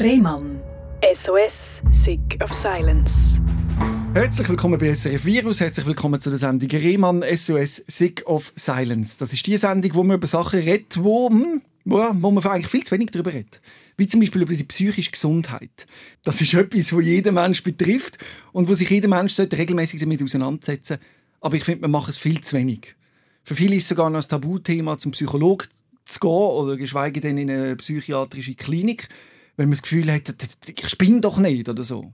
Rehmann. SOS, Sick of Silence. Herzlich willkommen bei SRF Virus, herzlich willkommen zu der Sendung Rehmann SOS Sick of Silence. Das ist die Sendung, wo man über Sachen redet, wo, hm, wo, wo man eigentlich viel zu wenig darüber redet. Wie zum Beispiel über die psychische Gesundheit. Das ist etwas, wo jeden Mensch betrifft und wo sich jeder Mensch regelmäßig damit auseinandersetzen sollte. Aber ich finde, wir machen es viel zu wenig. Für viele ist es sogar noch ein Tabuthema, zum Psychologen zu gehen oder geschweige denn in eine psychiatrische Klinik, wenn man das Gefühl hat, ich spinne doch nicht oder so.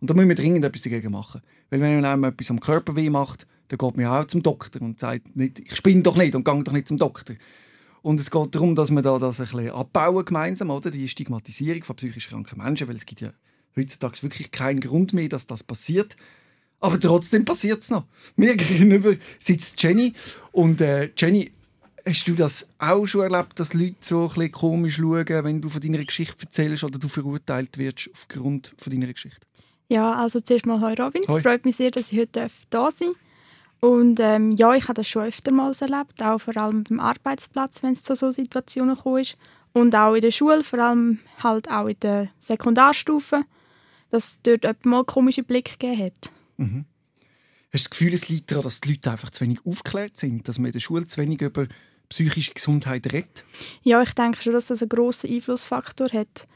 Und da müssen wir dringend etwas dagegen machen. Weil wenn man einem etwas am Körper weh macht, dann geht man auch zum Doktor und sagt nicht, ich spinne doch nicht und gehe doch nicht zum Doktor. Und es geht darum, dass wir da das ein bisschen abbauen gemeinsam, oder? Die Stigmatisierung von psychisch kranken Menschen, weil es gibt ja heutzutage wirklich keinen Grund mehr, dass das passiert. Aber trotzdem passiert es noch. Mir gegenüber sitzt Jenny und äh, Jenny, Hast du das auch schon erlebt, dass Leute so ein bisschen komisch schauen, wenn du von deiner Geschichte erzählst oder du verurteilt wirst aufgrund von deiner Geschichte? Ja, also zuerst mal Hoi Robin. Es freut mich sehr, dass ich heute da sein darf. Und ähm, ja, ich habe das schon öftermals erlebt, auch vor allem beim Arbeitsplatz, wenn es zu so Situationen kommt. Und auch in der Schule, vor allem halt auch in der Sekundarstufe, dass es dort mal komische Blicke gegeben hat. Mhm. Hast du das Gefühl, es liegt daran, dass die Leute einfach zu wenig aufgeklärt sind, dass man in der Schule zu wenig über psychische Gesundheit redet? Ja, ich denke schon, dass das einen grossen Einflussfaktor hat.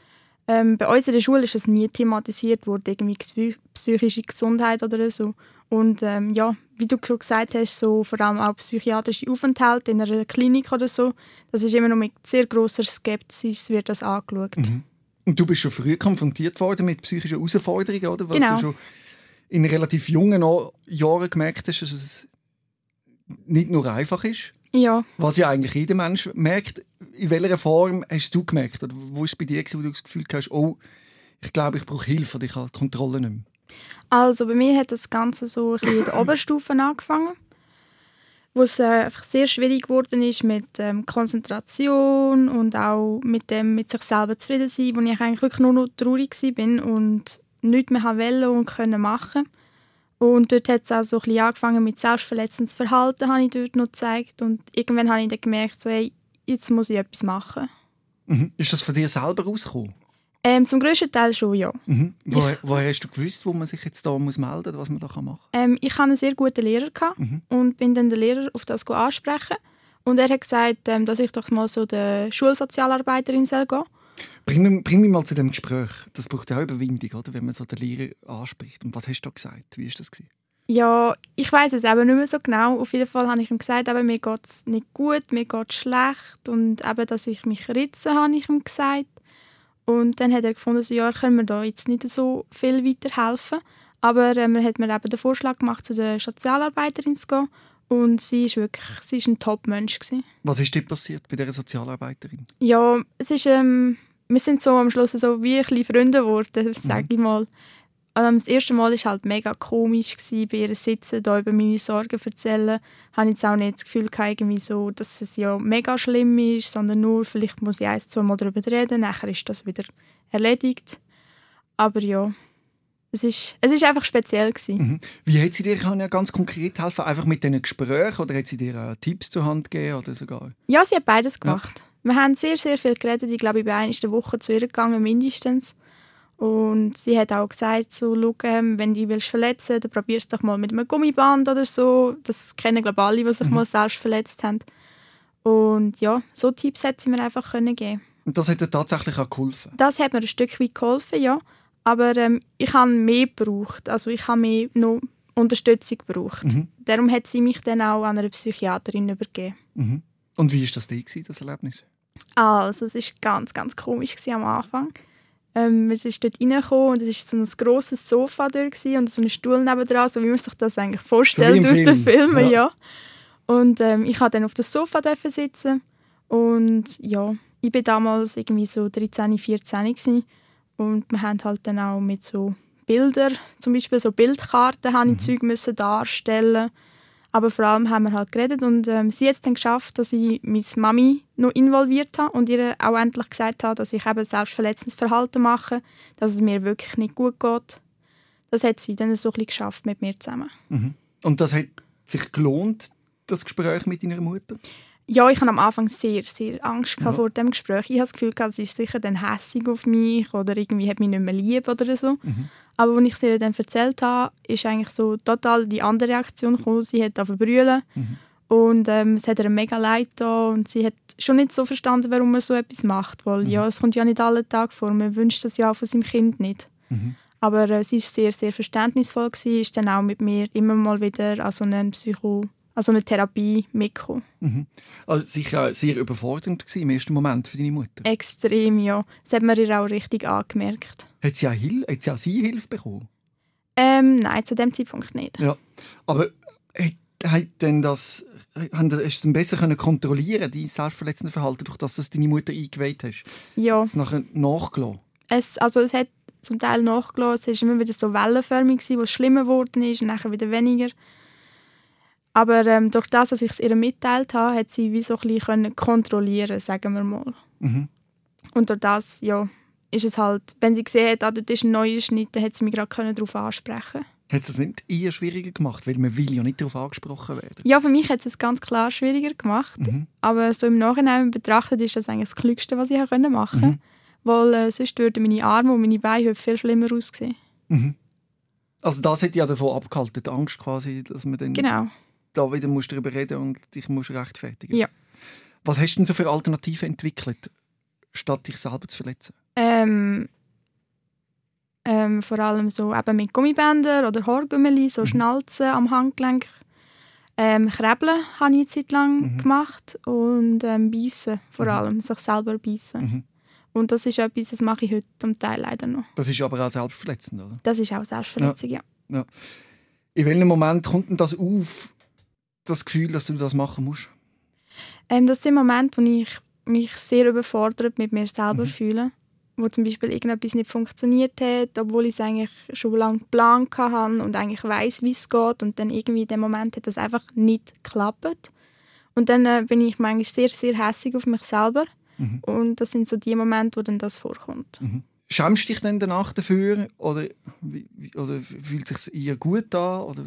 Ähm, bei uns in der Schule ist es nie thematisiert worden, irgendwie psychische Gesundheit oder so. Und ähm, ja, wie du schon gesagt hast, so vor allem auch psychiatrische Aufenthalte in einer Klinik oder so, das ist immer noch mit sehr großer Skepsis wird das angeschaut. Mhm. Und du bist schon früh konfrontiert worden mit psychischen Herausforderungen, oder? Was genau. du schon in relativ jungen Jahren gemerkt hast, dass es nicht nur einfach ist? Ja. Was ja eigentlich jeder Mensch merkt. In welcher Form hast du gemerkt? Oder wo war es bei dir, wo du das Gefühl hast, oh, ich glaube, ich brauche Hilfe oder ich habe die Kontrolle nicht mehr? Also bei mir hat das Ganze so ein bisschen in der Oberstufe angefangen, wo es äh, einfach sehr schwierig geworden ist mit ähm, Konzentration und auch mit dem mit sich selber zufrieden sein, wo ich eigentlich wirklich nur noch traurig war und nichts mehr wollte und können machen und dort hat es auch so ein bisschen angefangen mit selbstverletzendes Verhalten, habe ich dort noch gezeigt. Und irgendwann habe ich dann gemerkt, so, hey, jetzt muss ich etwas machen. Mhm. Ist das von dir selber rausgekommen? Ähm, zum grössten Teil schon, ja. Mhm. Woher, woher, hast du gewusst, wo man sich jetzt da muss melden muss, was man da machen kann? Ähm, ich hatte einen sehr guten Lehrer mhm. und bin dann den Lehrer auf das ansprechen. Und er hat gesagt, ähm, dass ich doch mal so der Schulsozialarbeiterin soll gehen Bring mich, bring mich mal zu dem Gespräch. Das braucht ja auch Überwindung, oder? wenn man so den Lehrer anspricht. Und was hast du da gesagt? Wie war das? Gewesen? Ja, ich weiß es eben nicht mehr so genau. Auf jeden Fall habe ich ihm gesagt, eben, mir geht es nicht gut, mir geht es schlecht. Und eben, dass ich mich ritze, habe ich ihm gesagt. Und dann hat er gefunden, so, ja, können wir da jetzt nicht so viel weiterhelfen. Aber er hat mir eben den Vorschlag gemacht, zu der Sozialarbeiterin zu gehen. Und sie ist wirklich sie ist ein Top-Mensch. Was ist dir passiert bei dieser Sozialarbeiterin? Ja, es ist, ähm, wir sind so am Schluss so wie ein Freunde geworden, sage mhm. ich mal. Ähm, das erste Mal war halt mega komisch, gewesen, bei ihr sitzen, da über meine Sorgen erzählen. Ich habe jetzt auch nicht das Gefühl irgendwie so, dass es ja mega schlimm ist, sondern nur, vielleicht muss ich ein, zwei Mal darüber reden, nachher ist das wieder erledigt. Aber ja, es ist, es ist einfach speziell Mhm. Wie hat sie dir kann ja ganz konkret helfen? Einfach mit diesen Gesprächen oder hat sie dir Tipps zur Hand gegeben oder sogar? Ja, sie hat beides gemacht. Ja. Wir haben sehr, sehr viel geredet. Ich glaube, ich bin eine Woche zu ihr gegangen, mindestens. Und sie hat auch gesagt, so, ähm, wenn du dich verletzen willst, dann probier es doch mal mit einem Gummiband oder so. Das kennen, glaube ich, alle, die sich mhm. mal selbst verletzt haben. Und ja, so Tipps hat sie mir einfach können geben Und das hat dir tatsächlich auch geholfen? Das hat mir ein Stück weit geholfen, ja. Aber ähm, ich habe mehr gebraucht. Also ich habe mehr noch Unterstützung gebraucht. Mhm. Darum hat sie mich dann auch an eine Psychiaterin übergeben. Mhm. Und wie war das dir, das Erlebnis? Also, es war ganz, ganz komisch am Anfang. Ähm, wir sind dort reingekommen und es war so ein grosses Sofa dort und so ein Stuhl nebendran, so wie man sich das eigentlich vorstellt so aus den Filmen. Ja. ja. Und ähm, ich durfte dann auf dem Sofa sitzen und ja, ich war damals irgendwie so 13, 14 gewesen. und wir haben halt dann auch mit so Bildern, zum Beispiel so Bildkarten, mhm. Zeug müssen darstellen aber vor allem haben wir halt geredet und ähm, sie hat es dann geschafft, dass ich meine Mami noch involviert habe und ihr auch endlich gesagt habe, dass ich eben selbstverletzendes Verhalten mache, dass es mir wirklich nicht gut geht. Das hat sie dann so ein bisschen geschafft mit mir zusammen. Mhm. Und das hat sich gelohnt, das Gespräch mit deiner Mutter? ja, ich hatte am Anfang sehr, sehr Angst ja. vor dem Gespräch. Ich habe das Gefühl, sie ist sicher dann hässig auf mich oder irgendwie hat mich nicht mehr lieb oder so. Mhm. Aber als ich sie ihr dann erzählt habe, ist eigentlich so total die andere Reaktion gekommen. Sie hat auf brüllen mhm. und ähm, es hat ihr mega leid da und sie hat schon nicht so verstanden, warum man so etwas macht. Weil mhm. ja, es kommt ja nicht alle Tage vor. Man wünscht das ja auch von seinem Kind nicht. Mhm. Aber äh, sie ist sehr, sehr verständnisvoll gewesen, ist dann auch mit mir immer mal wieder an so einen Psycho also eine Therapie mitgekommen. Mhm. Also sicher sehr überfordernd gewesen im ersten Moment für deine Mutter? Extrem, ja. Das hat man ihr auch richtig angemerkt. Hat sie auch, Hil hat sie, auch sie Hilfe bekommen? Ähm, nein, zu dem Zeitpunkt nicht. Ja, aber hat denn das, hast du es besser können kontrollieren dein selbstverletzende Verhalten, durch das du deine Mutter eingeweiht hast? Ja. Es nachher nachgelassen? Es, also es hat zum Teil nachgelassen. Es war immer wieder so wellenförmig, wo es schlimmer geworden ist und nachher wieder weniger. Aber ähm, durch das, dass ich es ihr mitteilt habe, hat sie wie so ein bisschen kontrollieren sagen wir mal. Mhm. Und durch das, ja, ist es halt, wenn sie gesehen hat, ah, dort ist ein neuer Schnitt, dann hat sie mich gerade darauf ansprechen Hat es das nicht eher schwieriger gemacht? Weil man will ja nicht darauf angesprochen werden. Ja, für mich hat es ganz klar schwieriger gemacht. Mhm. Aber so im Nachhinein betrachtet ist das eigentlich das Klügste, was ich machen konnte. Mhm. Weil äh, sonst würden meine Arme und meine Beine viel schlimmer aussehen. Mhm. Also das hat ja davon abgehalten, die Angst quasi, dass man dann... Genau da wieder musst darüber reden und dich musst rechtfertigen. Ja. Was hast du denn so für Alternativen entwickelt, statt dich selber zu verletzen? Ähm, ähm, vor allem so eben mit Gummibändern oder Haargümmeli, so mhm. Schnalzen am Handgelenk. Ähm, Krebeln habe ich eine Zeit lang mhm. gemacht und ähm, Beißen vor mhm. allem, sich selber beißen. Mhm. Und das ist etwas, das mache ich heute zum Teil leider noch. Das ist aber auch selbstverletzend, oder? Das ist auch selbstverletzend, ja. ja. ja. In welchem Moment kommt denn das auf, das Gefühl, dass du das machen musst? Ähm, das sind Momente, wo ich mich sehr überfordert mit mir selber mhm. fühle. Wo zum Beispiel irgendetwas nicht funktioniert hat, obwohl ich es eigentlich schon lange geplant hatte und eigentlich weiß, wie es geht. Und dann irgendwie in dem Moment hat das einfach nicht geklappt. Und dann äh, bin ich manchmal sehr, sehr hässlich auf mich selber. Mhm. Und das sind so die Momente, wo dann das vorkommt. Mhm. Schämst du dich dann danach dafür? Oder, oder fühlt es sich eher gut an? Oder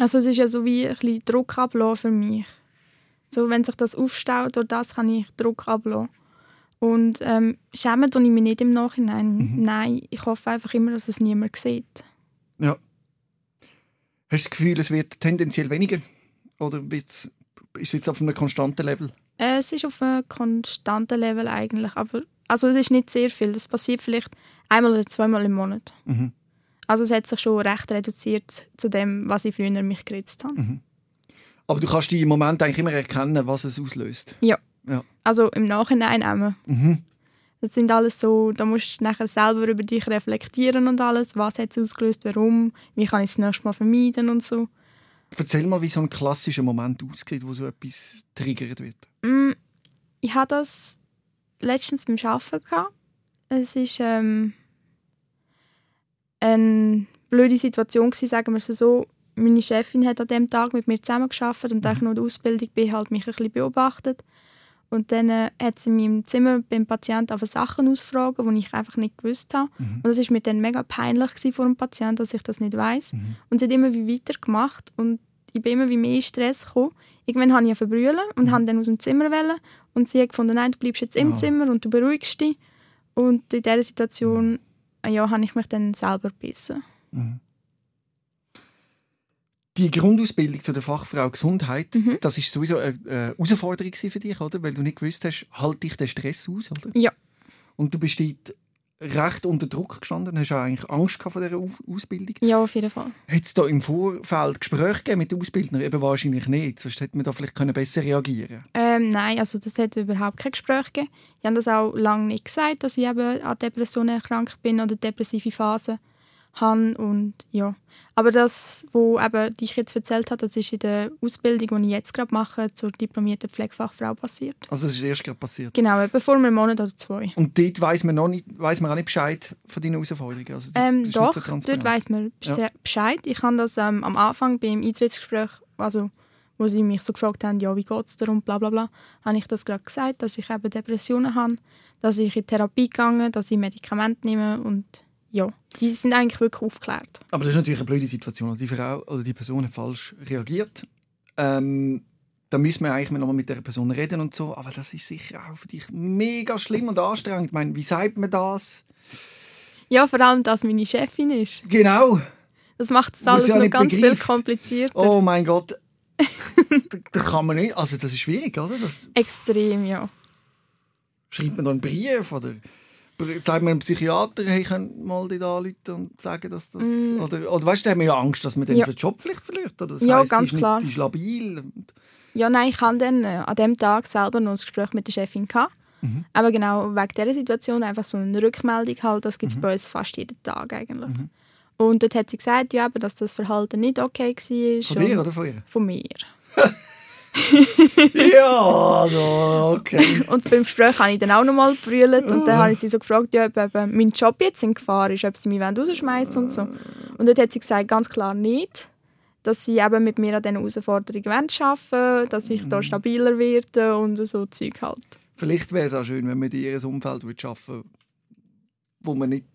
also es ist ja so wie ein bisschen Druck ablassen für mich. So, wenn sich das aufstaut, durch das kann ich Druck ablassen. Und ähm, schämen tue ich mich nicht im Nachhinein. Mhm. Nein, ich hoffe einfach immer, dass es niemand sieht. Ja. Hast du das Gefühl, es wird tendenziell weniger? Oder ist es jetzt auf einem konstanten Level? Äh, es ist auf einem konstanten Level eigentlich. Aber also es ist nicht sehr viel. Das passiert vielleicht einmal oder zweimal im Monat. Mhm. Also es hat sich schon recht reduziert zu dem, was ich früher mich geritzt habe. Mhm. Aber du kannst im Moment eigentlich immer erkennen, was es auslöst. Ja. ja. Also im Nachhinein auch. Mhm. Das sind alles so, da musst du nachher selber über dich reflektieren und alles. Was hat es ausgelöst, warum, wie kann ich es nächstes Mal vermeiden und so. Erzähl mal, wie so ein klassischer Moment aussieht, wo so etwas triggert wird. Mm, ich hatte das letztens beim Arbeiten. Gehabt. Es ist ähm, eine blöde Situation gewesen, sagen wir es so. Meine Chefin hat an dem Tag mit mir zusammengearbeitet und da ich noch in der Ausbildung bin, halt mich ein bisschen beobachtet. Und dann äh, hat sie in meinem Zimmer beim Patienten auf Sachen ausfragen, die ich einfach nicht gewusst habe. Mhm. Und das ist mir dann mega peinlich vor dem Patienten, dass ich das nicht weiß. Mhm. Und sie hat immer wie weitergemacht und ich bin immer wie mehr in Stress gekommen. Irgendwann habe ich verbrüllen und mhm. habe dann aus dem Zimmer wollen. Und sie hat gefunden, nein, du bleibst jetzt im oh. Zimmer und du beruhigst dich. Und in dieser Situation ja, habe ich mich dann selber gebissen. Mhm. Die Grundausbildung zu der Fachfrau Gesundheit, mhm. das ist sowieso eine, eine Herausforderung für dich, oder? Weil du nicht gewusst hast, halte ich den Stress aus, oder? Ja. Und du bist dort recht unter Druck gestanden? Hast du eigentlich Angst vor dieser Ausbildung? Ja, auf jeden Fall. Hat es da im Vorfeld Gespräche mit den Ausbildnern? Eben wahrscheinlich nicht, sonst hätte man da vielleicht besser reagieren ähm, Nein, also das hat überhaupt kein Gespräch gegeben. Ich habe das auch lange nicht gesagt, dass ich eben an Depressionen erkrankt bin oder depressive Phasen habe und ja. Aber das, was eben dich jetzt erzählt hat, das ist in der Ausbildung, die ich jetzt gerade mache, zur diplomierten Pflegefachfrau passiert. Also das ist erst gerade passiert? Genau, etwa vor einem Monat oder zwei. Und dort weiss man, noch nicht, weiss man auch nicht Bescheid von deinen Herausforderungen? Also ähm, doch, so dort weiss man Bescheid. Ja. Ich habe das ähm, am Anfang beim Eintrittsgespräch, also wo sie mich so gefragt haben, ja, wie geht es darum, bla bla bla, habe ich das gerade gesagt, dass ich eben Depressionen habe, dass ich in Therapie gegangen dass ich Medikamente nehme und ja, die sind eigentlich wirklich aufgeklärt. Aber das ist natürlich eine blöde Situation. Die Frau oder die Person hat falsch reagiert. Ähm, da müssen wir eigentlich noch mal mit der Person reden und so. Aber das ist sicher auch für dich mega schlimm und anstrengend. Ich meine, wie sagt man das? Ja, vor allem, dass meine Chefin ist. Genau. Das macht das alles ja noch ganz viel begreift. komplizierter. Oh mein Gott. da kann man nicht. Also das ist schwierig, oder? Das Extrem, ja. schreibt man da einen Brief oder sagt man einem Psychiater, hey, könnt mal die anrufen und sagen, dass das Mm. oder oder weißt du, da haben wir ja Angst, dass man dann Ja. den Job vielleicht verliert, oder? Das Ja, heisst, ganz die ist klar. Nicht, die ist labil. Ja, nein, ich hatte dann äh, an dem Tag selber noch ein Gespräch mit der Chefin. Gehabt. Mhm. Aber genau wegen dieser Situation einfach so eine Rückmeldung halt, das Mhm. gibt es bei uns fast jeden Tag eigentlich. Und dort hat sie gesagt, ja, aber dass das Verhalten nicht okay war. Von dir oder von ihr? Von mir. ja, also, okay. Und beim Gespräch habe ich dann auch nochmal gebrüllt und dann habe ich sie so gefragt, ja, ob eben mein Job jetzt in Gefahr ist, ob sie mich rausschmeißen und so. Und dort hat sie gesagt, ganz klar nicht, dass sie eben mit mir an diesen Herausforderungen arbeiten wollen, dass ich da stabiler werde und so Zeug halt. Vielleicht wäre es auch schön, wenn man in ihr Umfeld arbeiten würde, wo man nicht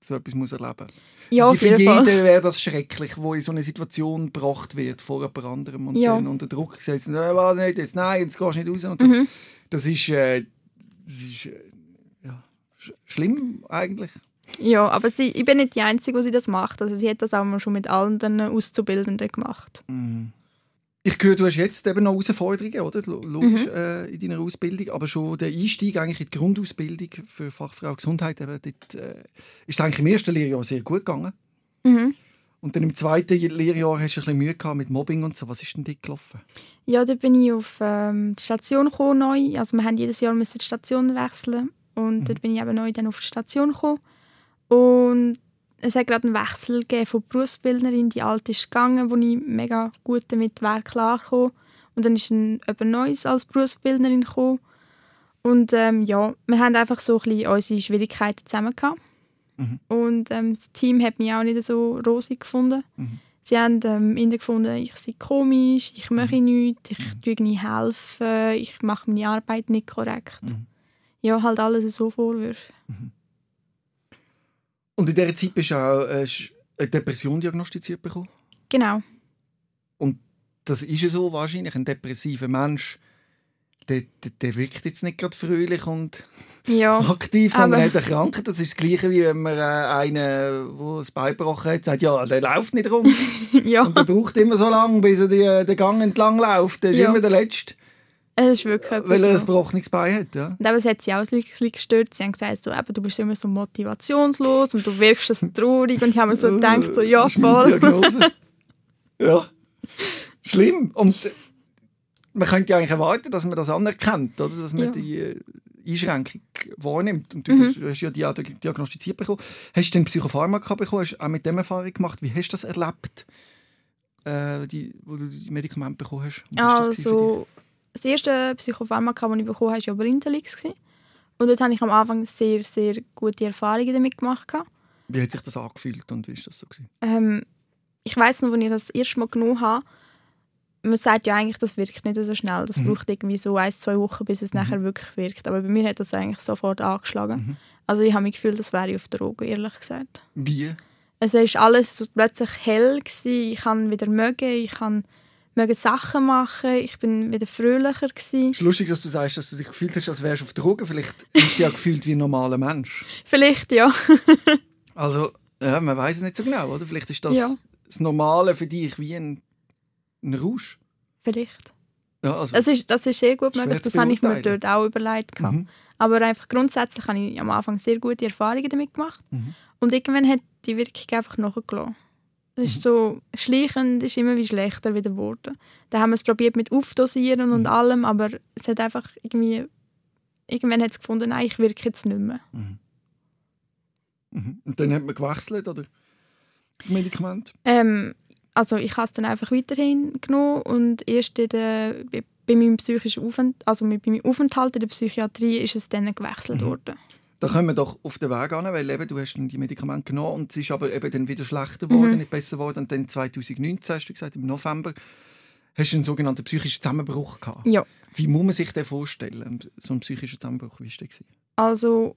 so etwas muss erleben muss. Ja, Für jeden wäre das schrecklich, wo in so eine Situation gebracht wird vor jemand anderem und Ja. dann unter Druck gesetzt, «Nein, warte nicht, jetzt, nein, jetzt gehst du nicht raus. Und. Mhm. Das ist, äh, das ist äh, ja, sch schlimm eigentlich. Ja, aber sie, ich bin nicht die Einzige, die sie das macht. Also sie hat das auch schon mit allen den Auszubildenden gemacht. Ich höre, du hast jetzt eben noch Herausforderungen, oder? Lo- Logisch Mhm. äh, in deiner Ausbildung, aber schon der Einstieg eigentlich in die Grundausbildung für Fachfrau Gesundheit, eben, dort, äh, ist es eigentlich im ersten Lehrjahr sehr gut gegangen. Mhm. Und dann im zweiten Lehrjahr hast du ein bisschen Mühe gehabt mit Mobbing und so. Was ist denn dort gelaufen? Ja, da bin ich auf ähm, die Station gekommen, neu. Also wir haben jedes Jahr müssen die Station wechseln und dort bin ich eben neu dann auf die Station gekommen. Und es hat gerade einen Wechsel gegeben von Berufsbildnerin, die alte ist gegangen, wo ich mega gut damit wäre klargekommen. Und dann ist ein jemand Neues als Berufsbildnerin gekommen. Und ähm, ja, wir haben einfach so ein bisschen unsere Schwierigkeiten zusammen gehabt. Und ähm, das Team hat mich auch nicht so rosig gefunden. Sie haben ähm, innen gefunden, ich sei komisch, ich mache nichts, ich tue nicht helfen, ich mache meine Arbeit nicht korrekt. Ja, halt alles so Vorwürfe. Und in dieser Zeit bist du auch äh, eine Depression diagnostiziert bekommen. Genau. Das ist ja so wahrscheinlich. Ein depressiver Mensch, der, der, der wirkt jetzt nicht gerade fröhlich und Ja, aktiv, sondern hat eine Krankheit. Das ist das Gleiche, wie wenn man äh, einen, der das Bein gebrochen hat, sagt, ja, der läuft nicht rum. ja. Und der braucht immer so lange, bis er die, äh, den Gang entlang läuft. Der ist Ja. immer der Letzte, Es ist wirklich weil etwas er ein gebrochenes Bein hat. Ja. Und eben, es hat sie auch ein bisschen gestört. Sie haben gesagt, so, eben, du bist immer so motivationslos und du wirkst so traurig. Und ich habe mir so gedacht, so, ja, voll. Ja. Schlimm. Und äh, man könnte ja eigentlich erwarten, dass man das anerkennt, oder? dass man Ja. die äh, Einschränkung wahrnimmt. Und du, Mhm. hast ja die diagnostiziert bekommen. Hast du denn Psychopharmaka bekommen? Hast du auch mit dem Erfahrung gemacht? Wie hast du das erlebt, äh, die, wo du die Medikamente bekommen hast? Wie? Also, das erste Psychopharmaka, das ich bekommen habe, war ja gewesen. Und dort hatte ich am Anfang sehr, sehr gute Erfahrungen damit gemacht. Wie hat sich das angefühlt und wie ist das so? Ähm, ich weiß noch, als ich das, das erste Mal genommen habe, man sagt ja eigentlich, das wirkt nicht so schnell. Das braucht irgendwie so ein, zwei Wochen, bis es nachher wirklich wirkt. Aber bei mir hat das eigentlich sofort angeschlagen. Also ich habe mich gefühlt, das wäre ich auf Drogen, ehrlich gesagt. Wie? Es war alles so plötzlich hell. Gewesen. Ich kann wieder mögen, ich kann mögen Sachen machen, ich bin wieder fröhlicher. Gewesen. Es ist lustig, dass du sagst, dass du dich gefühlt hast, als wärst du auf Drogen. Vielleicht hast du ja gefühlt wie ein normaler Mensch. Vielleicht, ja. Also, ja, man weiß es nicht so genau, oder? Vielleicht ist das Ja. das Normale für dich wie ein, ein Rausch. Vielleicht. Ja, also, Das ist, das ist sehr gut möglich, das habe ich mir dort auch überlegt. Mhm. Aber einfach grundsätzlich habe ich am Anfang sehr gute Erfahrungen damit gemacht. Mhm. Und irgendwann hat die Wirkung einfach nachgelassen. Es Mhm. ist so, schleichend ist immer wie schlechter wieder geworden. Dann haben wir es probiert mit Aufdosieren Mhm. und allem, aber es hat einfach irgendwie, irgendwann hat es gefunden, nein, ich wirke jetzt nicht mehr. Mhm. Und dann hat man gewechselt, oder? Das Medikament. Ähm, also ich habe es dann einfach weiterhin genommen und erst in der, bei, bei meinem psychischen Aufenthalt, also mit- bei meinem Aufenthalt in der Psychiatrie ist es dann Mhm. gewechselt worden. Da kommen wir doch auf den Weg an, weil eben, du hast die Medikamente genommen und es ist aber eben dann wieder schlechter geworden, Mhm. nicht besser geworden. Und dann 2019, hast du gesagt, im November, hast du einen sogenannten psychischen Zusammenbruch gehabt. Ja, Wie muss man sich den vorstellen, so ein psychischer Zusammenbruch? Wie war der? also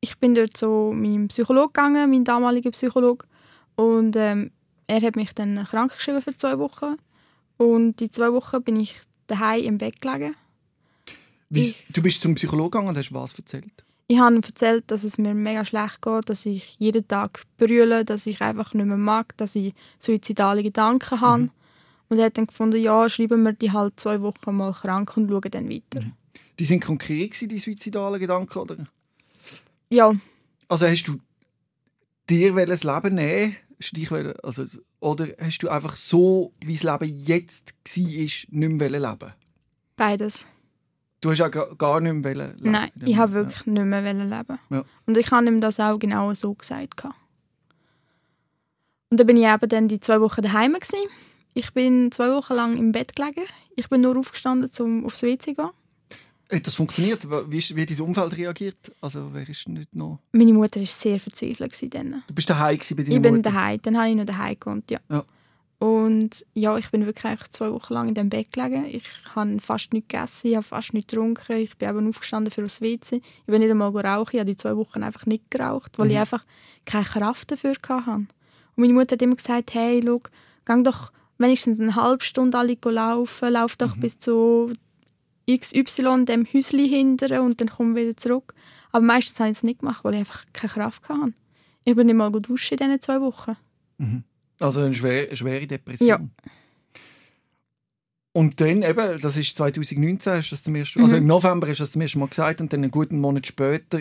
ich bin dort so meinem Psychologe gegangen, mein damaliger Psychologe, und ähm, er hat mich dann krank geschrieben für zwei Wochen. Und die zwei Wochen bin ich daheim im Bett gelegen. Wie, Ich- du bist zum Psychologen gegangen und hast was erzählt? Ich habe ihm erzählt, dass es mir mega schlecht geht, dass ich jeden Tag brülle, dass ich einfach nicht mehr mag, dass ich suizidale Gedanken habe. Und er hat dann gefunden, ja, schreiben wir die halt zwei Wochen mal krank und schauen dann weiter. Die sind konkret gewesen, die suizidalen Gedanken, oder? Ja, Also hast du dir das Leben nehmen dich also, Oder hast du einfach so, wie das Leben jetzt war, nicht mehr leben beides. Du hast ja gar nicht mehr leben Nein, ich habe wirklich nicht mehr leben. Ja. Und ich habe ihm das auch genau so gesagt. Und dann bin ich eben dann die zwei Wochen daheim. Gewesen. Ich bin zwei Wochen lang im Bett gelegen. Ich bin nur aufgestanden, um aufs WC zu gehen. Hat das funktioniert? Wie, ist, wie hat dein Umfeld reagiert? Also, wer ist nicht noch... Meine Mutter war sehr verzweifelt. Dann. Du bist daheim bei deiner Ich bin Mutter? daheim. Dann habe ich noch daheim gewohnt, ja. Ja. Und ja, ich bin wirklich eigentlich zwei Wochen lang in dem Bett gelegen. Ich habe fast nichts gegessen, ich habe fast nichts getrunken. Ich bin eben aufgestanden für das WC. Ich bin nicht einmal rauchen. Ich habe die zwei Wochen einfach nicht geraucht, weil Mhm. ich einfach keine Kraft dafür hatte. Und meine Mutter hat immer gesagt, hey, schau, geh doch wenigstens eine halbe Stunde alle laufen, lauf doch Mhm. bis zu XY, dem Häuschen hinterher und dann komm wieder zurück. Aber meistens habe ich es nicht gemacht, weil ich einfach keine Kraft hatte. Ich bin nicht mal gut duschen in diesen zwei Wochen. Also eine schwere, schwere Depression. Ja. Und dann eben, das ist 2019, hast du das zum ersten, also Mhm. im November hast du das zum ersten Mal gesagt und dann einen guten Monat später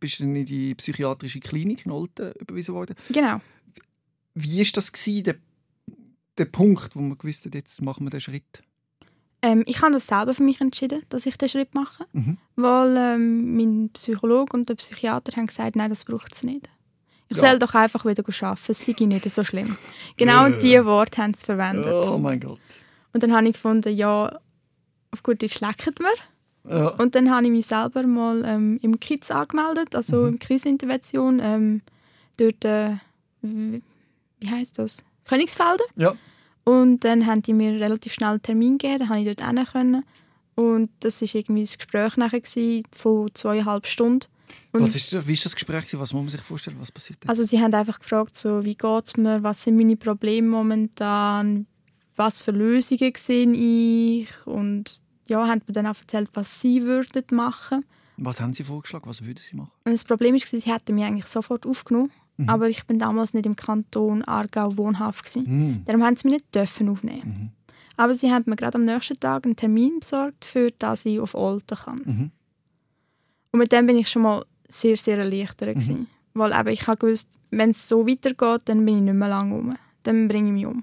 bist du in die psychiatrische Klinik in Olten überwiesen worden. Genau. Wie war das gewesen, der, der Punkt, wo man gewusst hat, jetzt machen wir den Schritt? Ähm, ich habe das selber für mich entschieden, dass ich den Schritt mache. Mhm. Weil ähm, mein Psychologe und der Psychiater haben gesagt, nein, das braucht es nicht. Ich Ja. soll doch einfach wieder arbeiten, es sei nicht so schlimm. Genau diese Worte haben sie verwendet. Oh mein Gott. Und dann habe ich gefunden, ja, auf gut Deutsch lecken wir. Ja. Und dann habe ich mich selber mal ähm, im KIZ angemeldet, also Mhm. im Krisenintervention, ähm, dort, äh, wie heisst das? Königsfelder. ja. Und dann haben die mir relativ schnell einen Termin gegeben, dann konnte ich dort hin. Können. Und das war irgendwie das Gespräch nachher gewesen, von zweieinhalb Stunden. Und Was ist, wie ist das Gespräch? Was muss man sich vorstellen? Was passiert da? also sie haben einfach gefragt, so, wie geht es mir, was sind meine Probleme momentan, was für Lösungen sehe ich und ja, haben mir dann auch erzählt, was sie würden machen. Was haben Sie vorgeschlagen? Was würden Sie machen? Und das Problem war, sie hätten mich eigentlich sofort aufgenommen, Mhm. aber ich bin damals nicht im Kanton Aargau wohnhaft gewesen. Hm. Darum haben sie mich nicht dürfen aufnehmen. Mhm. Aber sie haben mir gerade am nächsten Tag einen Termin besorgt, für dass ich auf Olten kann. Mhm. Und mit dem bin ich schon mal sehr, sehr erleichtert. Mhm. Weil eben, ich habe gewusst, wenn es so weitergeht, dann bin ich nicht mehr lange um. Dann bringe ich mich um.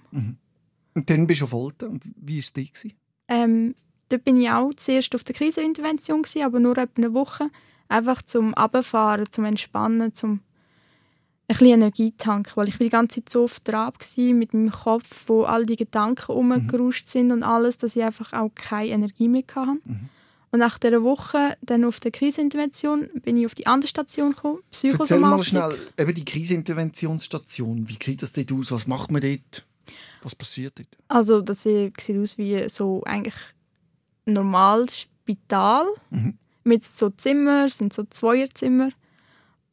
Und dann bist du auf Olten. Wie war es dir? Ähm, dort bin ich auch zuerst auf der Krisenintervention, gewesen, aber nur etwa eine Woche. Einfach zum Abfahren, zum Entspannen, zum ein bisschen Energie tanken. Weil ich die ganze Zeit so auf Trab gewesen, mit meinem Kopf, wo all die Gedanken rumgeruscht sind und alles, dass ich einfach auch keine Energie mehr hatte. Und nach dieser Woche dann auf der Krisenintervention bin ich auf die andere Station gekommen, Erzähl mal Psychosomatik. schnell, eben die Kriseninterventionsstation. Wie sieht das dort aus? Was macht man dort? Was passiert dort? Also das sieht aus wie so eigentlich ein normales Spital Mhm. mit so Zimmern, es sind so Zweierzimmer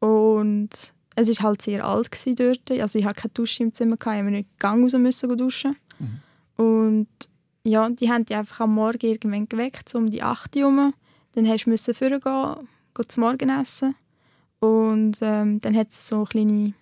und es ist halt sehr alt dort. Also ich hatte keine Dusche im Zimmer, ich musste nicht Gang raus müssen duschen. Und ja, die haben die einfach am Morgen irgendwann geweckt, so um die 8 Uhr herum. Dann musst du müssen vorgehen, gehen zum Morgen essen. Und ähm, dann hat es so eine kleine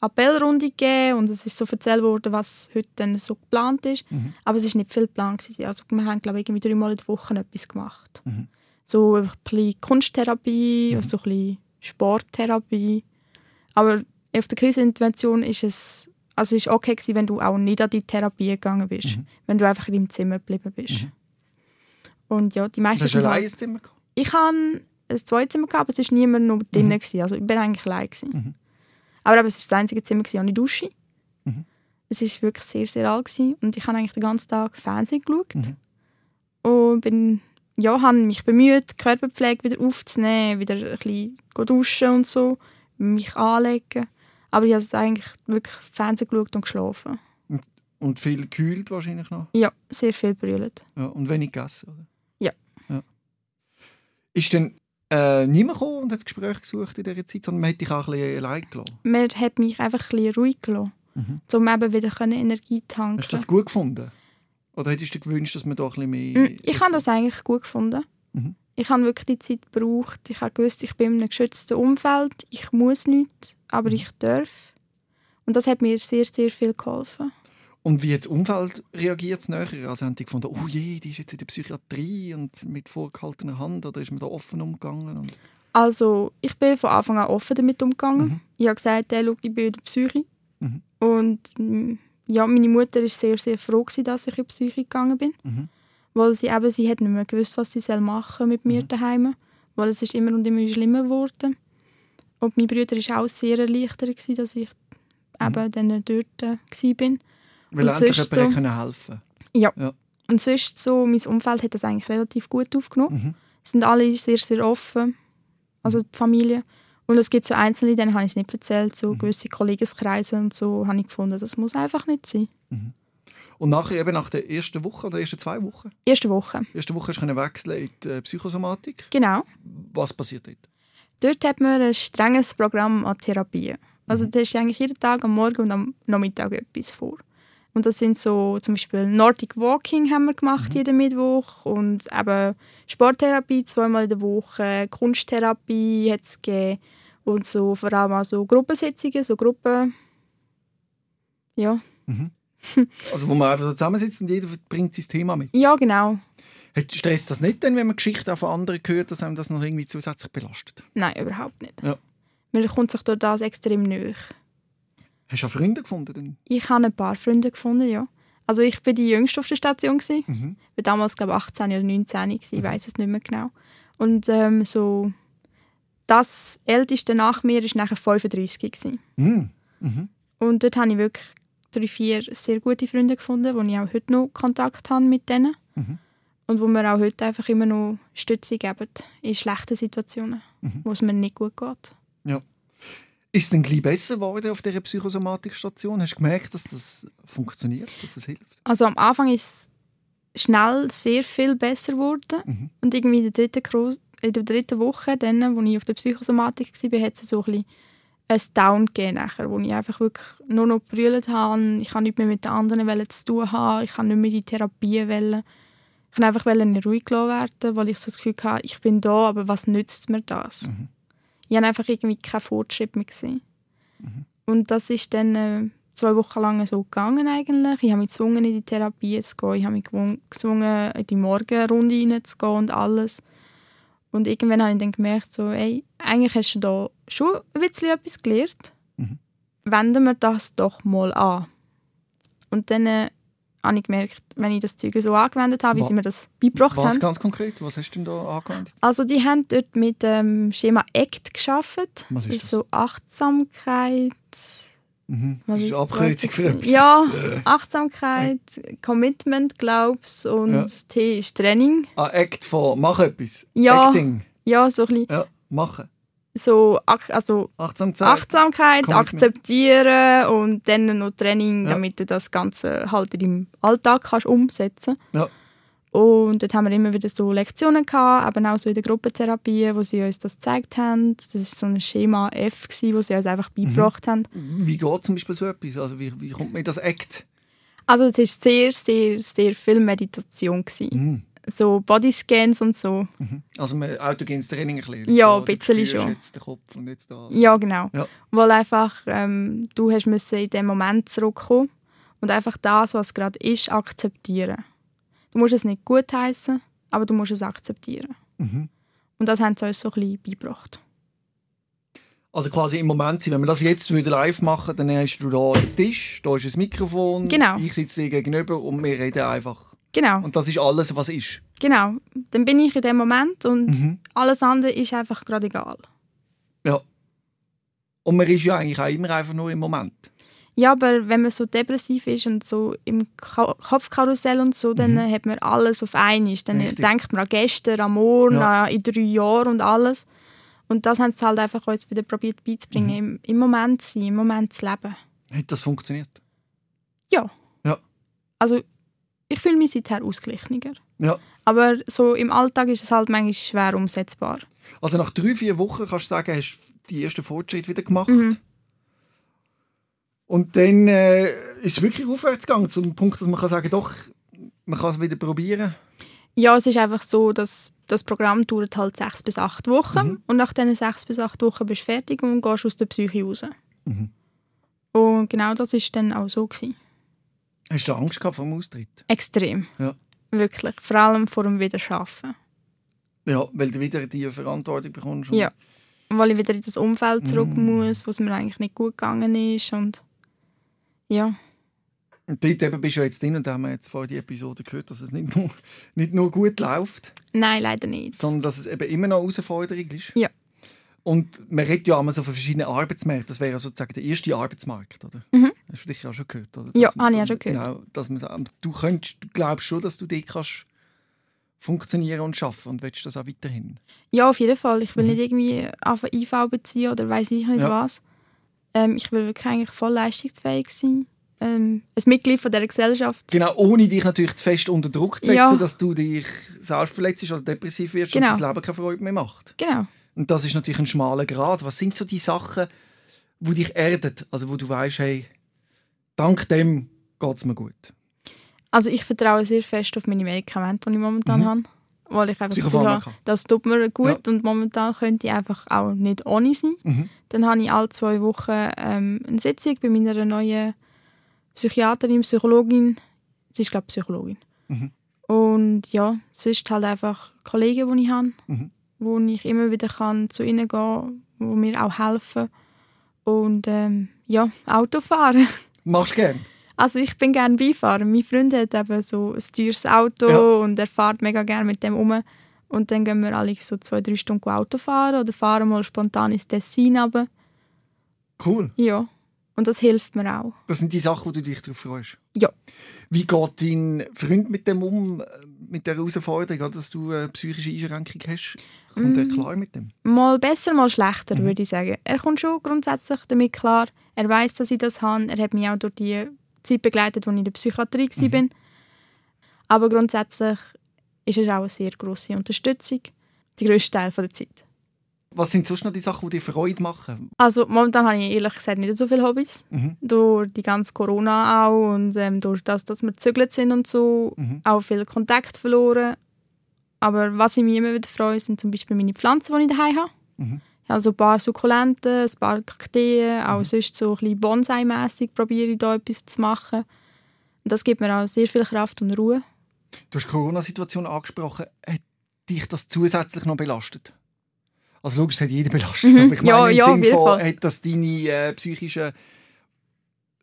Appellrunde gegeben und es ist so erzählt worden, was heute dann so geplant ist. Mhm. Aber es war nicht viel geplant. gewesen. Also wir haben, glaube ich, irgendwie dreimal in der Woche etwas gemacht. Mhm. So ein bisschen Kunsttherapie, Mhm. so ein bisschen Sporttherapie. Aber auf der Krisenintervention ist es also ist okay gewesen, wenn du auch nicht an die Therapie gegangen bist, Mhm. wenn du einfach in deinem Zimmer geblieben bist. Mhm. Und ja, die meisten hast du allein halt, ein Zimmer gehabt? ich hatte ein zweites Zimmer, gehabt, aber es war niemand noch drinnen. gewesen. Also ich bin eigentlich allein. Gewesen. Mhm. Aber eben, es war das einzige Zimmer ohne Dusche. Mhm. Es war wirklich sehr, sehr alt. Gewesen. Und ich habe eigentlich den ganzen Tag Fernsehen geschaut. Mhm. Und bin, ja, habe mich bemüht, die Körperpflege wieder aufzunehmen, wieder ein bisschen duschen und so, mich anlegen. Aber ich habe eigentlich wirklich Fernsehen geschaut und geschlafen. Und viel gekühlt wahrscheinlich noch. Ja, sehr viel brüllt. Ja, und wenig gegessen, oder? Ja. ja. Ist dann äh, niemand gekommen und hat das Gespräch gesucht in dieser Zeit, sondern man hat dich auch ein bisschen allein gelassen? Man hat mich einfach ein bisschen ruhig gelassen, Mhm. um eben wieder Energie tanken Hast du das gut gefunden? Oder hättest du dir gewünscht, dass man da ein bisschen mehr... Mm, Ich habe das eigentlich gut gefunden. Mhm. Ich habe wirklich die Zeit gebraucht. Ich habe gewusst, ich bin in einem geschützten Umfeld. Ich muss nicht, aber Mhm. ich darf. Und das hat mir sehr, sehr viel geholfen. Und wie hat das Umfeld reagiert näher? Also haben die gefunden, oh je, die ist jetzt in der Psychiatrie und mit vorgehaltener Hand oder ist man da offen umgegangen? Und Also, ich bin von Anfang an offen damit umgegangen. Mhm. Ich habe gesagt, hey, schau, ich bin in der Psyche. Mhm. Und mm, ja, meine Mutter war sehr, sehr froh, gewesen, dass ich in die Psyche gegangen bin. Mhm. Weil sie eben, sie hat nicht mehr gewusst, was sie soll machen mit mir Mhm. daheim, weil es ist immer und immer schlimmer geworden. Und mein Bruder war auch sehr erleichtert, gewesen, dass ich Mhm. eben dann dort äh, war. Weil Und endlich jemand so- helfen Ja. Ja. Und sonst so, mein Umfeld hat das eigentlich relativ gut aufgenommen. Mhm. Es sind alle sehr, sehr offen, also die Familie. Und es gibt so Einzelne, denen habe ich es nicht erzählt, so Mhm. gewisse Kollegenkreise und so, habe ich gefunden, das muss einfach nicht sein. Und nachher, eben nach der ersten Woche oder ersten zwei Wochen, Erste Woche, erste Woche hast du wechseln in die äh, Psychosomatik. genau. Was passiert dort? Dort hat man ein strenges Programm an Therapien. Also Mhm. da ist eigentlich jeden Tag am Morgen und am Nachmittag etwas vor. Und das sind so zum Beispiel Nordic Walking haben wir gemacht Mhm. jeden Mittwoch und eben Sporttherapie zweimal in der Woche, Kunsttherapie hat es gegeben und so vor allem auch so Gruppensitzungen, so Gruppen, ja, Also wo man einfach so zusammensitzt und jeder bringt sein Thema mit. ja genau. Hat- Stresst das nicht, denn, wenn man Geschichten von anderen hört, dass einem das noch irgendwie zusätzlich belastet? Nein, überhaupt nicht. Ja. Man kommt sich durch das extrem nahe. Hast du auch Freunde gefunden? Denn? Ich habe ein paar Freunde gefunden, ja. Also ich bin die Jüngste auf der Station. Gewesen. Mhm. Ich war damals, glaube ich, 18 oder 19, gewesen, ich weiß es nicht mehr genau. Und ähm, so das Älteste nach mir war nachher 35. Gewesen. Mhm. Mhm. Und dort habe ich wirklich drei, vier sehr gute Freunde gefunden, wo ich auch heute noch Kontakt habe mit denen. Mhm. Und wo mir auch heute einfach immer noch Stütze geben in schlechten Situationen, Mhm. wo es mir nicht gut geht. Ist es denn gleich besser geworden auf dieser Psychosomatikstation? Hast du gemerkt, dass das funktioniert, dass es hilft? Also am Anfang ist es schnell sehr viel besser geworden. Mhm. Und irgendwie in der dritten, in der dritten Woche, dann, wo ich auf der Psychosomatik war, hat es so ein, bisschen ein Down gegeben, nachher, wo ich einfach wirklich nur noch brüllt habe. Ich wollte nicht mehr mit den anderen zu tun haben. Ich wollte nicht mehr in die Therapie. Wollen. Ich wollte einfach in Ruhe gelassen werden, weil ich so das Gefühl hatte, ich bin da, aber was nützt mir das? Mhm. Ich habe einfach irgendwie keinen Fortschritt mehr gesehen. Und das ist dann äh, zwei Wochen lang so gegangen eigentlich. Ich habe mich gezwungen, in die Therapie zu gehen. Ich habe mich gezwungen, in die Morgenrunde reinzugehen und alles. Und irgendwann habe ich dann gemerkt, so, ey, eigentlich hast du da schon ein bisschen etwas gelernt. Mhm. Wenden wir das doch mal an. Und dann äh, habe ich gemerkt, wenn ich das Zeug so angewendet habe, wie sie mir das beigebracht Was haben. ganz konkret? Was hast du denn da angewendet? Also die haben dort mit dem Schema ACT geschafft. Was ist das ist so Achtsamkeit. Mhm. Was das ist Abkürzung für etwas. Ja, Achtsamkeit, Commitment, glaubst und Ja. T ist Training. Ah, Act von mach etwas. Ja. Acting. Ja, so ein bisschen Ja, machen. So also Achtsamkeit. Achtsamkeit, akzeptieren und dann noch Training, Ja. damit du das Ganze halt in deinem Alltag kannst umsetzen. Ja. Und dort haben wir immer wieder so Lektionen gehabt, eben auch so in der Gruppentherapie, wo sie uns das gezeigt haben. Das ist so ein Schema F gsi, wo sie uns einfach Mhm. beigebracht haben. Wie geht zum Beispiel so etwas? Also wie, wie kommt man in das Act? Also es ist sehr, sehr, sehr viel Meditation gsi. Mhm. So Bodyscans und so. Mhm. Also man autogenes Training erklären. Ja, Da, ein bisschen schon. Jetzt den Kopf und jetzt da. Ja, genau. Ja. Weil einfach ähm, du hast müssen in dem Moment zurückkommen und einfach das, was gerade ist, akzeptieren. Du musst es nicht gutheißen, aber du musst es akzeptieren. Mhm. Und das haben sie uns so ein bisschen beigebracht. Also quasi im Moment. Wenn wir das jetzt wieder live machen, dann hast du da den Tisch, da ist ein Mikrofon, Genau. ich sitze dir gegenüber und wir reden einfach. Genau, Und das ist alles, was ist. genau. Dann bin ich in dem Moment und Mhm. alles andere ist einfach gerade egal. Ja. Und man ist ja eigentlich auch immer einfach nur im Moment. Ja, aber wenn man so depressiv ist und so im Ka Kopfkarussell und so, dann äh, hat man alles auf einmal. Dann Mhm. Richtig. denkt man an gestern, an morgen, Ja. an in drei Jahren und alles. Und das haben sie halt einfach uns wieder probiert beizubringen, Mhm. im, im Moment zu sein, im Moment zu leben. Hat das funktioniert? Ja. Ja. Also ich fühle mich seither ausgeglichener. Ja. Aber so im Alltag ist es halt manchmal schwer umsetzbar. Also nach drei, vier Wochen kannst du sagen, hast du die ersten Fortschritte wieder gemacht. Mhm. Und dann äh, ist es wirklich aufwärts gegangen, zum Punkt, dass man kann sagen doch, man kann es wieder probieren. Ja, es ist einfach so, dass das Programm dauert halt sechs bis acht Wochen Mhm. und nach diesen sechs bis acht Wochen bist du fertig und gehst aus der Psyche raus. Mhm. Und genau das ist dann auch so gewesen. Hast du Angst gehabt vor dem Austritt? Extrem. Ja. Wirklich. Vor allem vor dem Wiederschaffen. Ja, weil du wieder die Verantwortung bekommst. Ja. Und weil ich wieder in das Umfeld zurück Mm. muss, wo es mir eigentlich nicht gut gegangen ist. Und ja, Und dort eben bist du jetzt drin und da haben wir jetzt vor die Episode gehört, dass es nicht nur, nicht nur gut läuft, nein, leider nicht. sondern dass es eben immer noch eine Herausforderung ist. Ja. Und man redet ja immer so von verschiedenen Arbeitsmärkten. Das wäre ja sozusagen der erste Arbeitsmarkt, oder? Mhm. Hast du dich ja schon gehört, oder? Ja, Dass habe ich auch schon gehört. Genau, dass man, du, könntest, du glaubst schon, dass du dort kannst funktionieren und schaffen und willst das auch weiterhin. Ja, auf jeden Fall. Ich will Mhm. nicht irgendwie auf ein IV beziehen oder weiß ich nicht Ja. was. Ähm, ich will wirklich eigentlich voll leistungsfähig sein. Ähm, ein Mitglied von dieser Gesellschaft. Genau, ohne dich natürlich zu fest unter Druck zu setzen, Ja. dass du dich selbst verletzt oder depressiv wirst Genau. und das Leben keine Freude mehr macht. Genau. Und das ist natürlich ein schmaler Grad. Was sind so die Sachen, wo dich erden? Also wo du weißt, hey, dank dem geht es mir gut. Also ich vertraue sehr fest auf meine Medikamente, die ich momentan Mhm. habe. Weil ich einfach habe, das tut mir gut und momentan könnte ich einfach auch nicht ohne sein. Mhm. Dann habe ich alle zwei Wochen ähm, eine Sitzung bei meiner neuen Psychiaterin, Psychologin. Sie ist, glaube ich, Psychologin. Mhm. Und ja, sonst halt einfach Kollegen, die ich habe, Mhm. wo ich immer wieder kann zu ihnen gehen wo mir auch helfen. Und ähm, ja, Autofahren. Machst du gern? Also ich bin gerne Beifahrer. Mein Freund hat eben so ein teures Auto Ja. und er fährt mega gerne mit dem um. Und dann gehen wir alle so zwei, drei Stunden Auto fahren oder fahren mal spontan ins Tessin runter. Cool. Ja. Und das hilft mir auch. Das sind die Sachen, wo du dich darauf freust. Ja. Wie geht dein Freund mit dem um, mit der Herausforderung, dass du eine psychische Einschränkung hast? Kommt er Mm. klar mit dem? Mal besser, mal schlechter, Mhm. würde ich sagen. Er kommt schon grundsätzlich damit klar. Er weiß, dass ich das habe. Er hat mich auch durch die Zeit begleitet, als ich in der Psychiatrie Mhm. war. Aber grundsätzlich ist es auch eine sehr grosse Unterstützung. Der grösste Teil der Zeit. Was sind sonst noch die Sachen, die dir Freude machen? Also momentan habe ich ehrlich gesagt nicht so viele Hobbys. Mhm. Durch die ganze Corona auch und ähm, durch das, dass wir gezügelt sind und so, Mhm. auch viel Kontakt verloren. Aber was ich mich immer wieder freue, sind zum Beispiel meine Pflanzen, die ich daheim habe. Mhm. Ich habe so ein paar Sukkulenten, ein paar Kakteen, auch sonst so ein bisschen Bonsai-mässig probiere ich da etwas zu machen. Und das gibt mir auch sehr viel Kraft und Ruhe. Du hast die Corona-Situation angesprochen. Hat dich das zusätzlich noch belastet? Also logisch, es hat jeder belastet. Mhm. Aber ich Ja, meine, im ja, Sinn jeden von, hat das deine äh, psychischen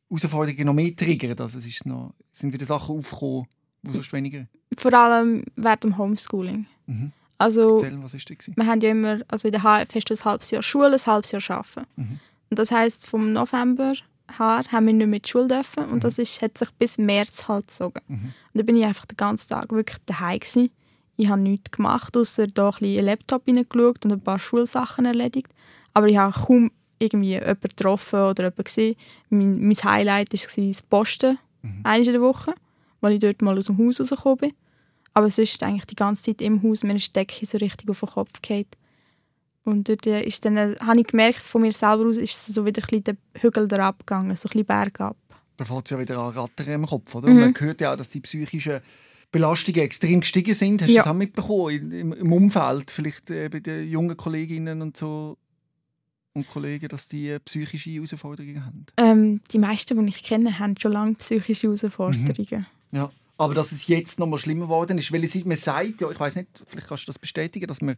Herausforderungen noch mehr triggert? Also es ist noch, sind wieder Sachen aufgekommen, die sonst weniger... Vor allem während dem Homeschooling. Mhm. Also, Erzähl, was ist das? wir haben ja immer, also in der HF hast du ein halbes Jahr Schule, ein halbes Jahr Arbeiten. Mhm. Und das heisst, vom November her haben wir nicht mehr in die Schule dürfen und das ist, hat sich bis März halt gezogen. Mhm. Und dann bin ich einfach den ganzen Tag wirklich daheim gewesen. Ich habe nichts gemacht, außer da ein bisschen Laptop hineingeschaut und ein paar Schulsachen erledigt. Aber ich habe kaum irgendwie jemanden getroffen oder jemanden gesehen. Mein, mein Highlight war das Posten, Mhm. in der Woche, weil ich dort mal aus dem Haus rausgekommen bin. Aber sonst eigentlich die ganze Zeit im Haus, mir ist die Decke so richtig auf den Kopf gefallen. Und dort äh, ist dann, äh, habe ich gemerkt, von mir selber aus ist es so wieder ein bisschen der Hügel da abgegangen, so ein bisschen bergab. Da fängt es ja wieder an rattern im Kopf. Oder? Mhm. Und man hört ja auch, dass die psychischen Belastungen extrem gestiegen sind. Hast du Ja. das auch mitbekommen im, im Umfeld? Vielleicht äh, bei den jungen Kolleginnen und so und Kollegen, dass die äh, psychische Herausforderungen haben? Ähm, die meisten, die ich kenne, haben schon lange psychische Herausforderungen. Ja. Aber dass es jetzt noch mal schlimmer geworden ist, weil es, man sagt, ja, ich weiß nicht, vielleicht kannst du das bestätigen, dass wir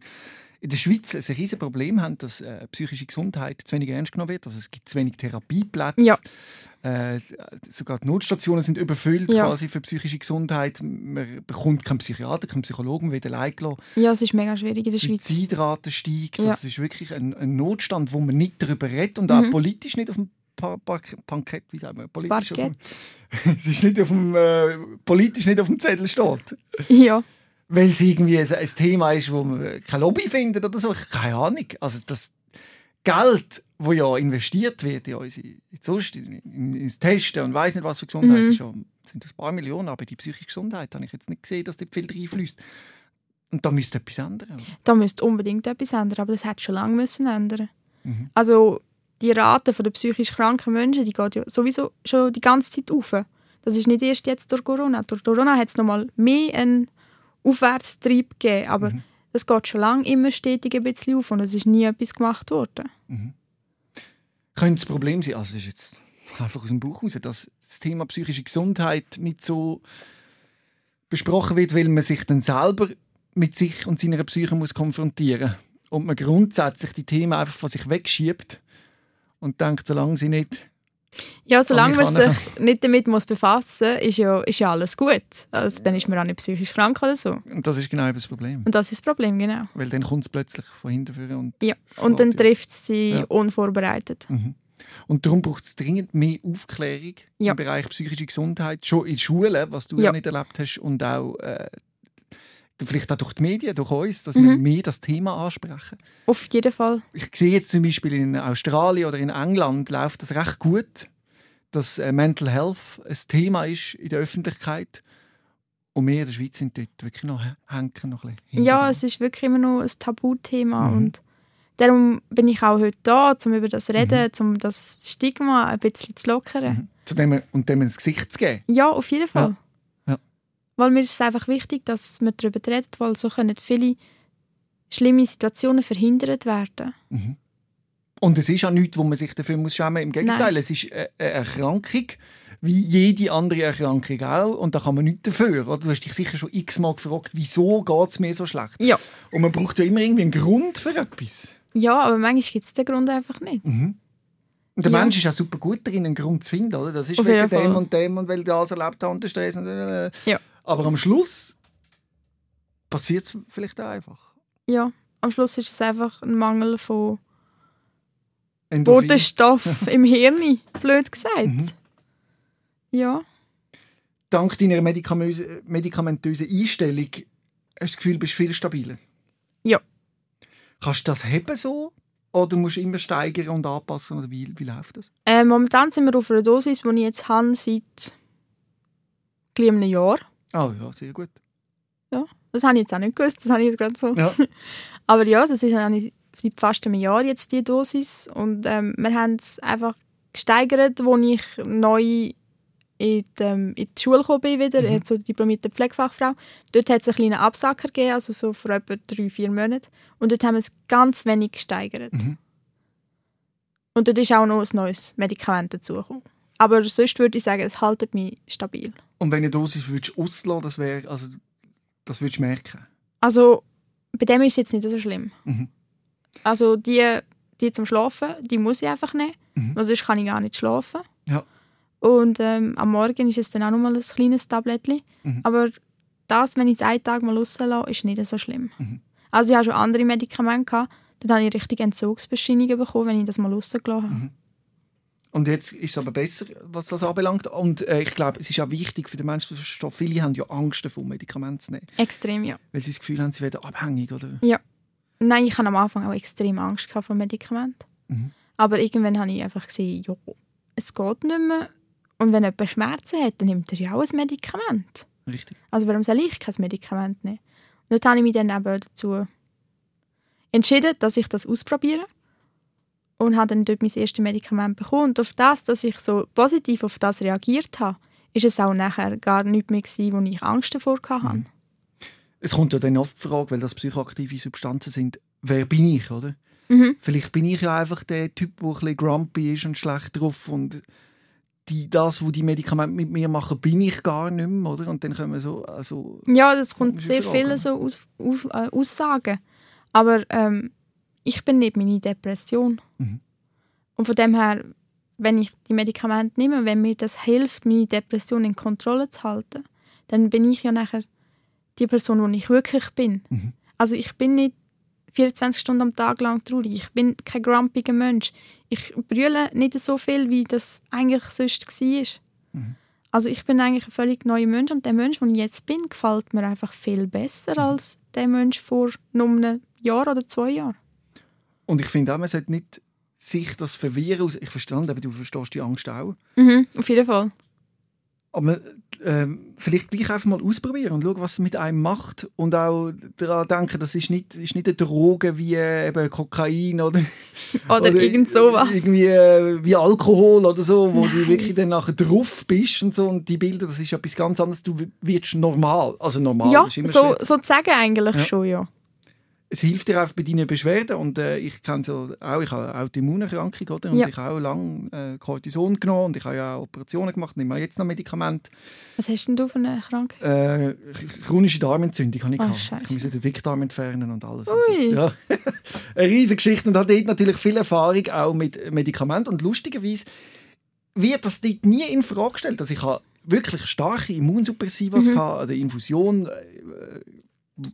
in der Schweiz ein riesiges Problem haben, dass äh, psychische Gesundheit zu wenig ernst genommen wird. Also es gibt zu wenig Therapieplätze. Ja. Äh, sogar die Notstationen sind überfüllt Ja. quasi für psychische Gesundheit. Man bekommt keinen Psychiater, keinen Psychologen, wird allein gelassen. Ja, es ist mega schwierig in der Die Schweiz. Suizidrate steigt. Ja. Das ist wirklich ein, ein Notstand, wo man nicht darüber redet und auch Mhm. politisch nicht auf dem Pankett, wie sagen wir, politisch Parkett. es ist nicht auf dem, äh, politisch nicht auf dem Zettel steht. Ja, Weil es irgendwie ein, ein Thema ist, wo man kein Lobby findet oder so. Keine Ahnung. Also das Geld, wo ja investiert wird in unsere, sonst in, in, ins Testen und weiß nicht was für Gesundheit, Mhm. ist ja, sind das ein paar Millionen, aber die psychische Gesundheit habe ich jetzt nicht gesehen, dass dort viel reinfließt. Und da müsste etwas ändern. Oder? da müsste unbedingt etwas ändern, aber das hätte schon lange müssen ändern. Mhm. Also die Rate der psychisch kranken Menschen, die geht ja sowieso schon die ganze Zeit auf. Das ist nicht erst jetzt durch Corona. Durch Corona hat es nochmal mehr einen Aufwärtstrieb gegeben, aber mhm. es geht schon lange immer stetig ein bisschen auf und es ist nie etwas gemacht worden. Mhm. Könnte das Problem sein, also das ist jetzt einfach aus dem Buch raus, dass das Thema psychische Gesundheit nicht so besprochen wird, weil man sich dann selber mit sich und seiner Psyche muss konfrontieren muss. Und man grundsätzlich die Themen einfach von sich wegschiebt und denkt, solange sie nicht ja, solange man sich nicht damit muss befassen muss, ist ja, ist ja alles gut. Also, dann ist man auch nicht psychisch krank oder so. Und das ist genau das Problem. Und das ist das Problem, genau. Weil dann kommt es plötzlich von hinten und Ja, und dann trifft es sie ja. unvorbereitet. Mhm. Und darum braucht es dringend mehr Aufklärung ja. im Bereich psychische Gesundheit, schon in Schulen, was du ja, ja nicht erlebt hast, und auch äh, vielleicht auch durch die Medien, durch uns, dass mhm. wir mehr das Thema ansprechen. Auf jeden Fall. Ich sehe jetzt zum Beispiel in Australien oder in England läuft das recht gut, dass äh, Mental Health ein Thema ist in der Öffentlichkeit. Und wir in der Schweiz sind dort wirklich noch hängen noch ein bisschen Ja, es ist wirklich immer noch ein Tabuthema mhm. und darum bin ich auch heute da, um über das zu reden, mhm. um das Stigma ein bisschen zu lockern. Mhm. Zu dem, und dem ins Gesicht zu geben? Ja, auf jeden Fall. Ja. Weil mir ist es einfach wichtig, dass man darüber redet, weil so können viele schlimme Situationen verhindert werden. Mhm. Und es ist auch nichts, wo man sich dafür muss schämen muss. Im Gegenteil, Nein. es ist eine Erkrankung, wie jede andere Erkrankung auch. Und da kann man nichts dafür. Oder? Du hast dich sicher schon x-mal gefragt, wieso geht es mir so schlecht? Ja. Und man braucht ja immer irgendwie einen Grund für etwas. Ja, aber manchmal gibt es den Grund einfach nicht. Mhm. Und der ja. Mensch ist auch super gut darin, einen Grund zu finden. Oder? Das ist Auf wegen dem und dem und weil das erlebt hat und der Stress. Und, äh, ja. Aber am Schluss passiert es vielleicht auch einfach. Ja, am Schluss ist es einfach ein Mangel von Endorphin. Bodenstoff im Hirn, blöd gesagt. Mhm. Ja. Dank deiner medikamentösen Einstellung hast du das Gefühl, du bist viel stabiler? Ja. Kannst du das haben so? Oder musst du immer steigern und anpassen? Oder wie, wie läuft das? Äh, momentan sind wir auf einer Dosis, die ich jetzt habe seit einem Jahr. Oh ja, sehr gut. Ja, das habe ich jetzt auch nicht gewusst, das habe ich jetzt gerade so. Ja. Aber ja, das ist seit fast einem Jahr jetzt die Dosis und ähm, wir haben es einfach gesteigert, als ich neu in die, ähm, in die Schule gekommen bin, wieder, mhm. so diplomierte Pflegefachfrau. Dort hat es einen kleinen Absacker gegeben, also so vor etwa drei, vier Monaten. Und dort haben wir es ganz wenig gesteigert. Mhm. Und dort ist auch noch ein neues Medikament dazugekommen. Aber sonst würde ich sagen, es haltet mich stabil. Und wenn du eine Dosis würdest auslassen, das wäre, also, das würdest du merken? Also, bei dem ist es jetzt nicht so schlimm. Mhm. Also, die, die zum Schlafen, die muss ich einfach nehmen, mhm. weil sonst kann ich gar nicht schlafen. Ja. Und ähm, am Morgen ist es dann auch noch mal ein kleines Tablettchen. Mhm. Aber das, wenn ich es einen Tag mal rauslasse, ist nicht so schlimm. Mhm. Also ich habe schon andere Medikamente gehabt, dann habe ich richtig Entzugsbescheinigungen bekommen, wenn ich das mal rausgelassen habe. Mhm. Und jetzt ist es aber besser, was das anbelangt. Und äh, ich glaube, es ist auch wichtig für den Menschen zu verstehen, viele haben ja Angst davor, Medikamente zu nehmen. Extrem, ja. Weil sie das Gefühl haben, sie werden abhängig, oder? Ja. Nein, ich hatte am Anfang auch extrem Angst vor Medikamenten. Mhm. Aber irgendwann habe ich einfach gesehen, ja, es geht nicht mehr. Und wenn jemand Schmerzen hat, dann nimmt er ja auch ein Medikament. Richtig. Also warum soll ich kein Medikament nehmen? Und dort habe ich mich dann eben dazu entschieden, dass ich das ausprobiere und habe dann dort mein erstes Medikament bekommen. Und auf das, dass ich so positiv auf das reagiert habe, ist es auch nachher gar nicht mehr gewesen, wo ich Angst davor hatte. Mhm. Es kommt ja dann oft die Frage, weil das psychoaktive Substanzen sind, wer bin ich, oder? Mhm. Vielleicht bin ich ja einfach der Typ, der ein bisschen grumpy ist und schlecht drauf und die, das, was die Medikamente mit mir machen, bin ich gar nicht mehr, oder? Und dann können wir so... Also, ja, das kommt sehr viele so aus, aus, äh, Aussagen. Aber ähm, ich bin nicht meine Depression. Mhm. Und von dem her, wenn ich die Medikamente nehme, wenn mir das hilft, meine Depression in Kontrolle zu halten, dann bin ich ja nachher die Person, die ich wirklich bin. Mhm. Also ich bin nicht 24 Stunden am Tag lang traurig. Ich bin kein grumpiger Mensch. Ich brülle nicht so viel, wie das eigentlich sonst war. Mhm. Also ich bin eigentlich ein völlig neuer Mensch und der Mensch, der ich jetzt bin, gefällt mir einfach viel besser mhm. als der Mensch vor nur einem Jahr oder zwei Jahren. Und ich finde auch, man sollte nicht sich das verwirren. Ich verstand, aber du verstehst die Angst auch. Mhm, auf jeden Fall. Aber ähm, vielleicht gleich einfach mal ausprobieren und schauen, was es mit einem macht. Und auch daran denken, das ist nicht, ist nicht eine Droge wie äh, eben Kokain oder, oder, oder irgend sowas. Irgendwie äh, wie Alkohol oder so, wo Nein. du wirklich dann nachher drauf bist und so. Und die Bilder, das ist etwas ganz anderes. Du wirst normal. Also normal ja, ist immer so, so zu sagen eigentlich ja. schon, ja es hilft dir auch bei deinen Beschwerden und äh, ich kenne so auch, ich habe Autoimmunerkrankung oder? und ja. ich habe auch lange äh, Cortison genommen und ich habe ja auch Operationen gemacht, nehme jetzt noch Medikamente. Was hast denn du für eine Krankheit? Äh, chronische Darmentzündung habe ich oh, gehabt. Ich musste den Dickdarm entfernen und alles. Ui. ja. eine riesige Geschichte und habe dort natürlich viel Erfahrung auch mit Medikamenten und lustigerweise wird das dort nie in Frage gestellt. Also ich habe wirklich starke Immunsuppressivas mhm. gehabt, oder Infusion äh,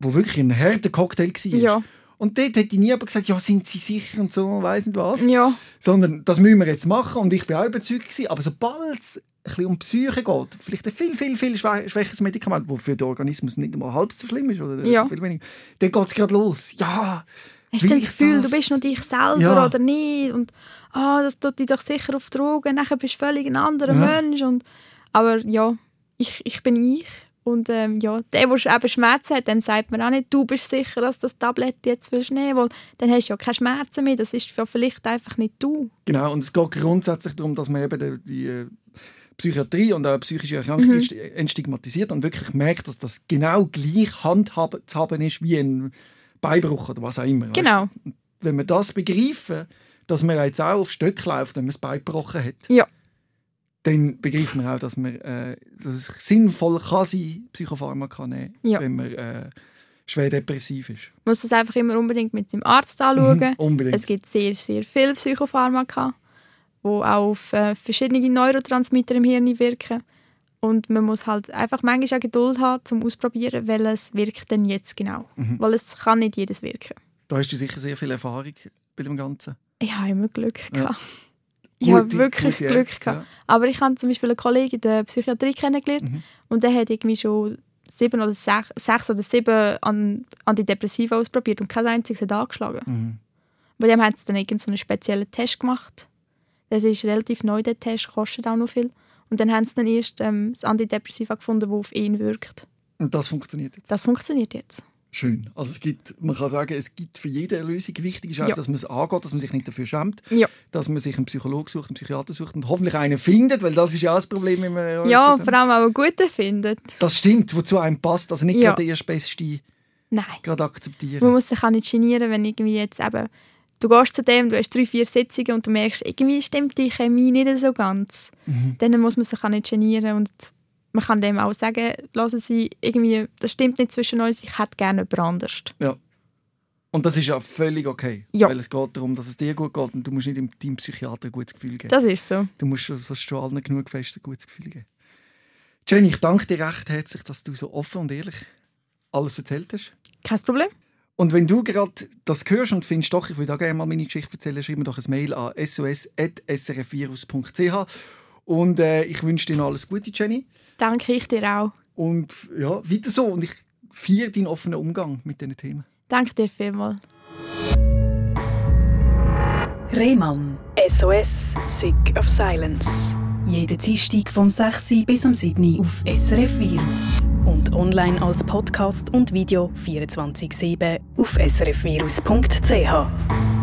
wo wirklich ein harter Cocktail war. Ja. Und dort hätte ich nie aber gesagt, ja, sind Sie sicher und so, weiss nicht was. Ja. Sondern, das müssen wir jetzt machen und ich bin auch überzeugt gewesen. Aber sobald es ein bisschen um Psyche geht, vielleicht ein viel, viel, viel schwächeres Medikament, das für den Organismus nicht mal halb so schlimm ist, oder ja. viel weniger, dann geht es gerade los. Ja, Hast du das Gefühl, das? du bist noch dich selber ja. oder nicht? Und oh, das tut dich doch sicher auf Drogen, nachher bist du völlig ein anderer ja. Mensch. Und, aber ja, ich, ich bin ich und ähm, ja, der, der eben Schmerzen hat, dem sagt man auch nicht, du bist sicher, dass das Tablett jetzt willst nehmen weil dann hast du ja keine Schmerzen mehr, das ist vielleicht einfach nicht du. Genau, und es geht grundsätzlich darum, dass man eben die, die äh, Psychiatrie und auch psychische Erkrankungen mhm. entstigmatisiert und wirklich merkt, dass das genau gleich handhaben zu haben ist wie ein Beibruch oder was auch immer. Genau. Weißt? Wenn wir das begreifen, dass man jetzt auch auf Stöcke läuft, wenn man das Bein gebrochen hat. Ja dann begreift man auch, dass, man, äh, dass es sinnvoll kann sein Psychopharmaka nehmen, ja. wenn man äh, schwer depressiv ist. Man muss das einfach immer unbedingt mit dem Arzt anschauen. Mhm, unbedingt. Es gibt sehr, sehr viele Psychopharmaka, die auch auf äh, verschiedene Neurotransmitter im Hirn wirken. Und man muss halt einfach manchmal auch Geduld haben, zum ausprobieren, welches wirkt denn jetzt genau. Mhm. Weil es kann nicht jedes wirken. Da hast du sicher sehr viel Erfahrung bei dem Ganzen. Ich habe immer Glück ja. Ich habe wirklich gute Glück gehabt. Ja. Aber ich habe zum Beispiel einen Kollegen in der Psychiatrie kennengelernt mhm. und der hat irgendwie schon sieben oder sech, sechs oder sieben an, Antidepressiva ausprobiert und kein einziges hat angeschlagen. Mhm. Bei dem haben sie dann irgend so einen speziellen Test gemacht. Das ist relativ neu, der Test, kostet auch noch viel. Und dann haben sie dann erst ähm, das Antidepressiva gefunden, das auf ihn wirkt. Und das funktioniert jetzt? Das funktioniert jetzt. Schön. Also es gibt, man kann sagen, es gibt für jede Lösung. Wichtig ist auch, ja. dass man es angeht, dass man sich nicht dafür schämt, ja. dass man sich einen Psychologen sucht, einen Psychiater sucht und hoffentlich einen findet, weil das ist ja auch das Problem, wenn man ja vor allem auch einen guten findet. Das stimmt, wozu einem passt, also nicht ja. gerade der erstbeste Nein. gerade akzeptieren. Man muss sich auch nicht genieren, wenn irgendwie jetzt eben du gehst zu dem, du hast drei, vier Sitzungen und du merkst, irgendwie stimmt die Chemie nicht so ganz. Mhm. Dann muss man sich auch nicht genieren und man kann dem auch sagen, lassen Sie, irgendwie, das stimmt nicht zwischen uns, ich hätte gerne jemand anders. Ja. Und das ist ja völlig okay. Ja. Weil es geht darum, dass es dir gut geht und du musst nicht deinem Psychiater ein gutes Gefühl geben. Das ist so. Du musst sonst schon allen genug fest ein gutes Gefühl geben. Jenny, ich danke dir recht herzlich, dass du so offen und ehrlich alles erzählt hast. Kein Problem. Und wenn du gerade das hörst und findest, doch, ich würde auch gerne mal meine Geschichte erzählen, schreib mir doch ein Mail an sos.srfvirus.ch und äh, ich wünsche dir noch alles Gute, Jenny. Danke, ich dir auch. Und ja, weiter so. Und ich feiere deinen offenen Umgang mit diesen Themen. Danke dir vielmals. Rehmann. SOS, Sick of Silence. Jeden Dienstag vom 6. bis am 7. auf SRF Virus. Und online als Podcast und Video 24-7 auf srfvirus.ch.